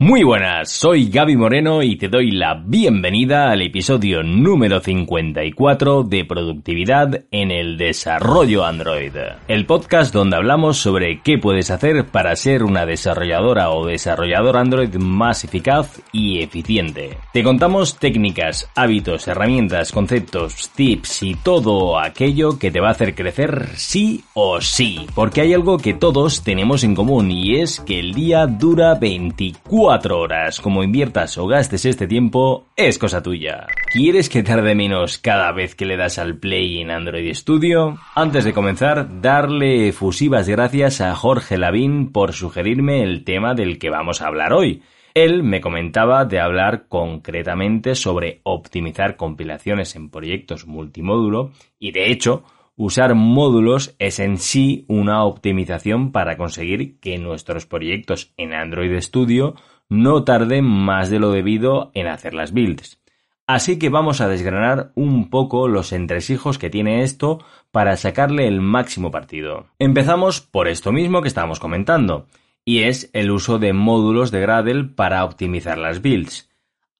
Muy buenas, soy Gaby Moreno y te doy la bienvenida al episodio número 54 de Productividad en el Desarrollo Android, el podcast donde hablamos sobre qué puedes hacer para ser una desarrolladora o desarrollador Android más eficaz y eficiente. Te contamos técnicas, hábitos, herramientas, conceptos, tips y todo aquello que te va a hacer crecer sí o sí, porque hay algo que todos tenemos en común y es que el día dura 24 cuatro horas. Como inviertas o gastes este tiempo, es cosa tuya. ¿Quieres que tarde menos cada vez que le das al play en Android Studio? Antes de comenzar, darle efusivas gracias a Jorge Lavín por sugerirme el tema del que vamos a hablar hoy. Él me comentaba de hablar concretamente sobre optimizar compilaciones en proyectos multimódulo y de hecho Usar módulos es en sí una optimización para conseguir que nuestros proyectos en Android Studio no tarden más de lo debido en hacer las builds. Así que vamos a desgranar un poco los entresijos que tiene esto para sacarle el máximo partido. Empezamos por esto mismo que estábamos comentando, y es el uso de módulos de Gradle para optimizar las builds.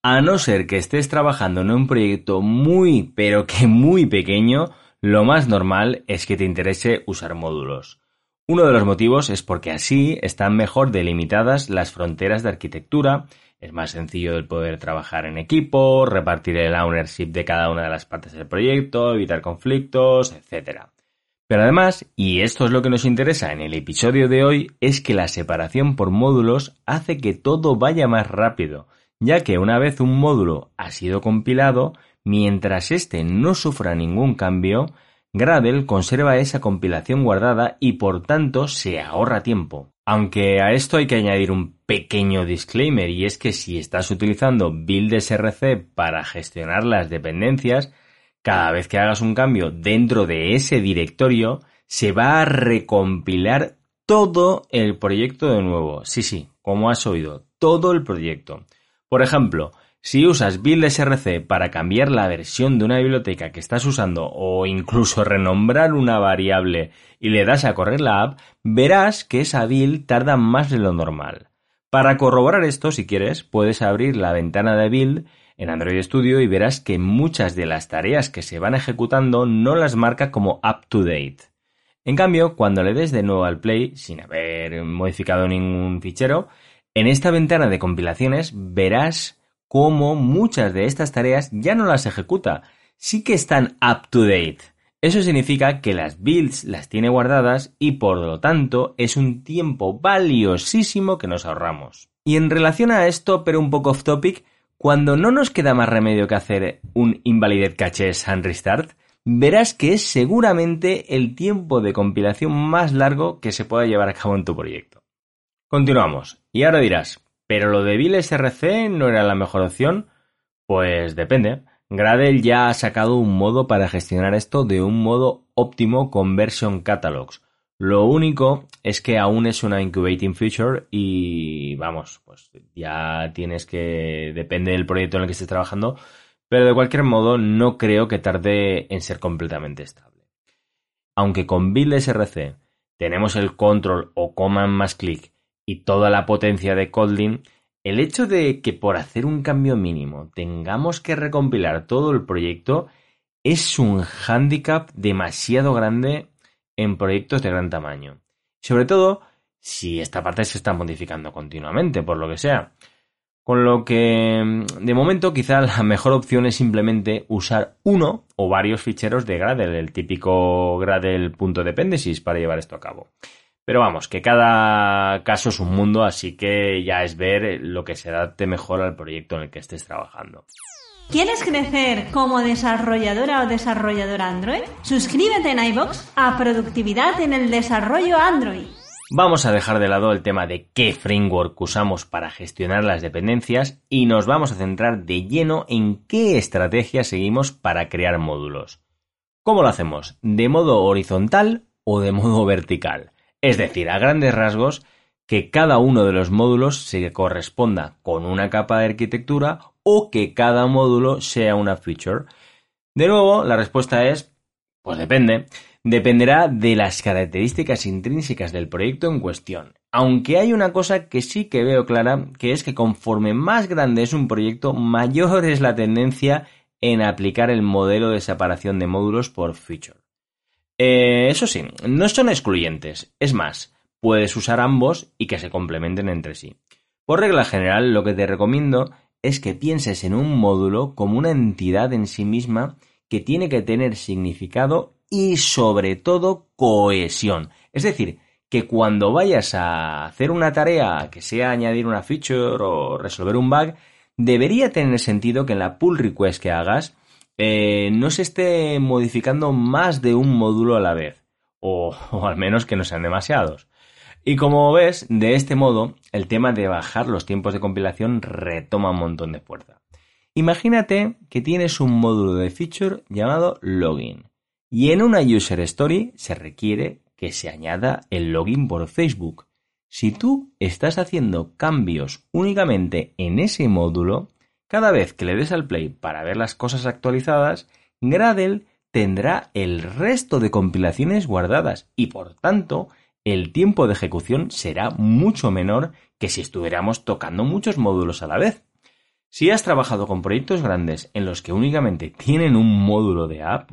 A no ser que estés trabajando en un proyecto muy pero que muy pequeño, lo más normal es que te interese usar módulos. Uno de los motivos es porque así están mejor delimitadas las fronteras de arquitectura, es más sencillo el poder trabajar en equipo, repartir el ownership de cada una de las partes del proyecto, evitar conflictos, etc. Pero además, y esto es lo que nos interesa en el episodio de hoy, es que la separación por módulos hace que todo vaya más rápido, ya que una vez un módulo ha sido compilado, mientras éste no sufra ningún cambio, Gradle conserva esa compilación guardada y por tanto se ahorra tiempo. Aunque a esto hay que añadir un pequeño disclaimer y es que si estás utilizando BuildSRC para gestionar las dependencias, cada vez que hagas un cambio dentro de ese directorio, se va a recompilar todo el proyecto de nuevo. Sí, sí, como has oído, todo el proyecto. Por ejemplo, si usas BuildSRC para cambiar la versión de una biblioteca que estás usando o incluso renombrar una variable y le das a correr la app, verás que esa build tarda más de lo normal. Para corroborar esto, si quieres, puedes abrir la ventana de build en Android Studio y verás que muchas de las tareas que se van ejecutando no las marca como up to date. En cambio, cuando le des de nuevo al play, sin haber modificado ningún fichero, en esta ventana de compilaciones verás como muchas de estas tareas ya no las ejecuta, sí que están up to date. Eso significa que las builds las tiene guardadas y por lo tanto es un tiempo valiosísimo que nos ahorramos. Y en relación a esto, pero un poco off topic, cuando no nos queda más remedio que hacer un invalidate caches and restart, verás que es seguramente el tiempo de compilación más largo que se pueda llevar a cabo en tu proyecto. Continuamos. Y ahora dirás, ¿Pero lo de Viles RC no era la mejor opción? Pues depende. Gradle ya ha sacado un modo para gestionar esto de un modo óptimo con version catalogs. Lo único es que aún es una incubating feature y vamos, pues ya tienes que depende del proyecto en el que estés trabajando, pero de cualquier modo no creo que tarde en ser completamente estable. Aunque con BuildSRC tenemos el control o command más clic y toda la potencia de Kotlin, el hecho de que por hacer un cambio mínimo tengamos que recompilar todo el proyecto es un hándicap demasiado grande en proyectos de gran tamaño. Sobre todo si esta parte se está modificando continuamente, por lo que sea. Con lo que, de momento, quizá la mejor opción es simplemente usar uno o varios ficheros de Gradle, el típico Gradle.dependencies para llevar esto a cabo. Pero vamos, que cada caso es un mundo, así que ya es ver lo que se adapte mejor al proyecto en el que estés trabajando. ¿Quieres crecer como desarrolladora o desarrollador Android? Suscríbete en iBox a Productividad en el Desarrollo Android. Vamos a dejar de lado el tema de qué framework usamos para gestionar las dependencias y nos vamos a centrar de lleno en qué estrategia seguimos para crear módulos. ¿Cómo lo hacemos? ¿De modo horizontal o de modo vertical? Es decir, a grandes rasgos, que cada uno de los módulos se corresponda con una capa de arquitectura o que cada módulo sea una feature. De nuevo, la respuesta es, pues depende. Dependerá de las características intrínsecas del proyecto en cuestión. Aunque hay una cosa que sí que veo clara, que es que conforme más grande es un proyecto, mayor es la tendencia en aplicar el modelo de separación de módulos por feature. Eh, eso sí, no son excluyentes. Es más, puedes usar ambos y que se complementen entre sí. Por regla general, lo que te recomiendo es que pienses en un módulo como una entidad en sí misma que tiene que tener significado y sobre todo cohesión. Es decir, que cuando vayas a hacer una tarea que sea añadir una feature o resolver un bug, debería tener sentido que en la pull request que hagas eh, no se esté modificando más de un módulo a la vez, o, o al menos que no sean demasiados. Y como ves, de este modo, el tema de bajar los tiempos de compilación retoma un montón de fuerza. Imagínate que tienes un módulo de feature llamado login y en una user story se requiere que se añada el login por Facebook. Si tú estás haciendo cambios únicamente en ese módulo, cada vez que le des al play para ver las cosas actualizadas, Gradle tendrá el resto de compilaciones guardadas y por tanto el tiempo de ejecución será mucho menor que si estuviéramos tocando muchos módulos a la vez. Si has trabajado con proyectos grandes en los que únicamente tienen un módulo de app,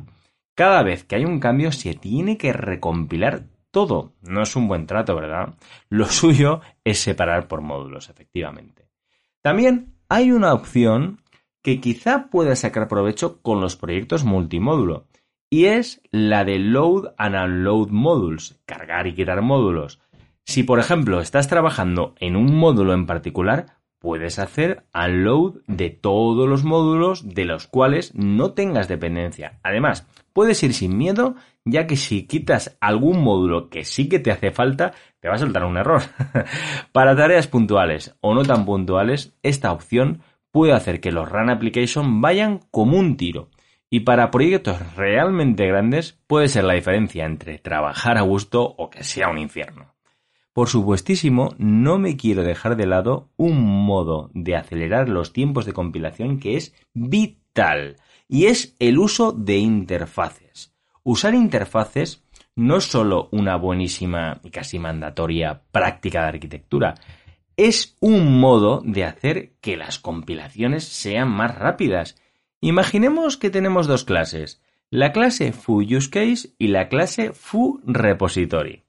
cada vez que hay un cambio se tiene que recompilar todo. No es un buen trato, ¿verdad? Lo suyo es separar por módulos, efectivamente. También hay una opción que quizá pueda sacar provecho con los proyectos multimódulo, y es la de Load and Unload Modules, cargar y quitar módulos. Si, por ejemplo, estás trabajando en un módulo en particular, puedes hacer unload de todos los módulos de los cuales no tengas dependencia. Además, puedes ir sin miedo, ya que si quitas algún módulo que sí que te hace falta, te va a saltar un error. Para tareas puntuales o no tan puntuales, esta opción puede hacer que los Run Application vayan como un tiro. Y para proyectos realmente grandes puede ser la diferencia entre trabajar a gusto o que sea un infierno. Por supuestísimo, no me quiero dejar de lado un modo de acelerar los tiempos de compilación que es vital, y es el uso de interfaces. Usar interfaces no es solo una buenísima y casi mandatoria práctica de arquitectura, es un modo de hacer que las compilaciones sean más rápidas. Imaginemos que tenemos dos clases, la clase FooUseCase y la clase FooRepository.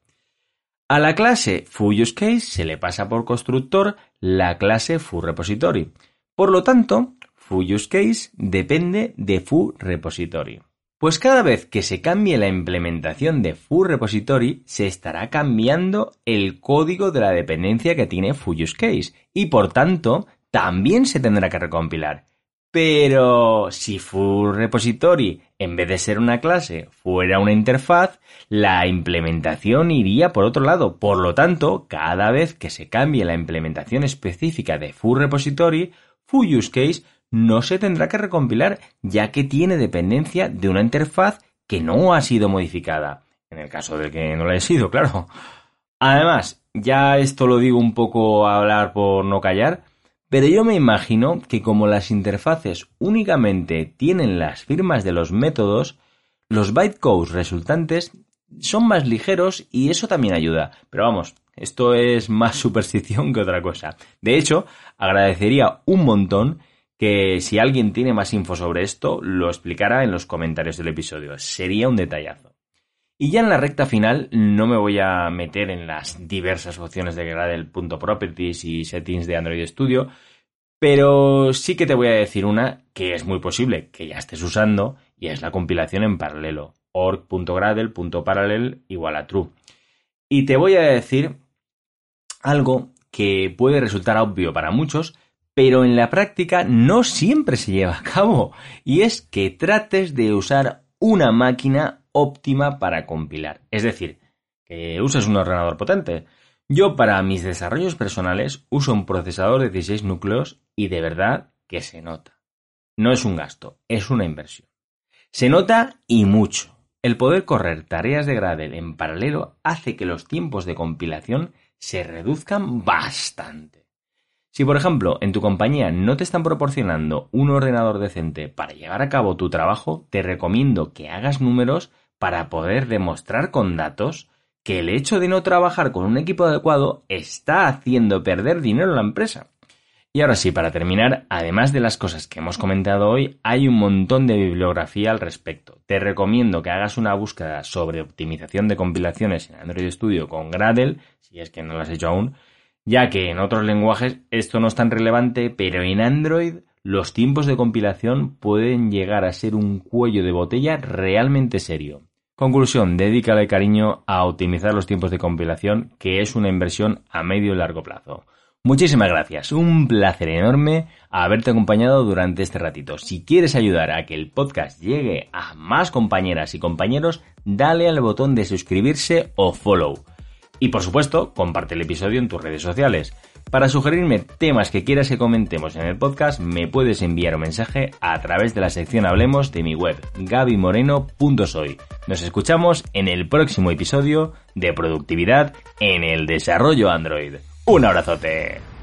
A la clase FooUseCase se le pasa por constructor la clase FooRepository. Por lo tanto, FooUseCase depende de FooRepository. Pues cada vez que se cambie la implementación de FooRepository, se estará cambiando el código de la dependencia que tiene FooUseCase y por tanto también se tendrá que recompilar. Pero si FooRepository, en vez de ser una clase, fuera una interfaz, la implementación iría por otro lado. Por lo tanto, cada vez que se cambie la implementación específica de FooRepository, FooUseCase no se tendrá que recompilar, ya que tiene dependencia de una interfaz que no ha sido modificada. En el caso de que no la haya sido, claro. Además, ya esto lo digo un poco a hablar por no callar, pero yo me imagino que como las interfaces únicamente tienen las firmas de los métodos, los bytecodes resultantes son más ligeros y eso también ayuda. Pero vamos, esto es más superstición que otra cosa. De hecho, agradecería un montón que si alguien tiene más info sobre esto, lo explicara en los comentarios del episodio. Sería un detallazo. Y ya en la recta final no me voy a meter en las diversas opciones de Gradle.properties y settings de Android Studio, pero sí que te voy a decir una que es muy posible que ya estés usando y es la compilación en paralelo. org.gradle.parallel igual a true. Y te voy a decir algo que puede resultar obvio para muchos, pero en la práctica no siempre se lleva a cabo, y es que trates de usar una máquina óptima para compilar. Es decir, que uses un ordenador potente. Yo para mis desarrollos personales uso un procesador de 16 núcleos y de verdad que se nota. No es un gasto, es una inversión. Se nota y mucho. El poder correr tareas de Gradle en paralelo hace que los tiempos de compilación se reduzcan bastante. Si por ejemplo en tu compañía no te están proporcionando un ordenador decente para llevar a cabo tu trabajo, te recomiendo que hagas números para poder demostrar con datos que el hecho de no trabajar con un equipo adecuado está haciendo perder dinero a la empresa. Y ahora sí, para terminar, además de las cosas que hemos comentado hoy, hay un montón de bibliografía al respecto. Te recomiendo que hagas una búsqueda sobre optimización de compilaciones en Android Studio con Gradle, si es que no lo has hecho aún, ya que en otros lenguajes esto no es tan relevante, pero en Android los tiempos de compilación pueden llegar a ser un cuello de botella realmente serio. Conclusión, dedícale cariño a optimizar los tiempos de compilación, que es una inversión a medio y largo plazo. Muchísimas gracias, un placer enorme haberte acompañado durante este ratito. Si quieres ayudar a que el podcast llegue a más compañeras y compañeros, dale al botón de suscribirse o follow. Y por supuesto, comparte el episodio en tus redes sociales. Para sugerirme temas que quieras que comentemos en el podcast, me puedes enviar un mensaje a través de la sección Hablemos de mi web, gabimoreno.soy. Nos escuchamos en el próximo episodio de Productividad en el Desarrollo Android. Un abrazote.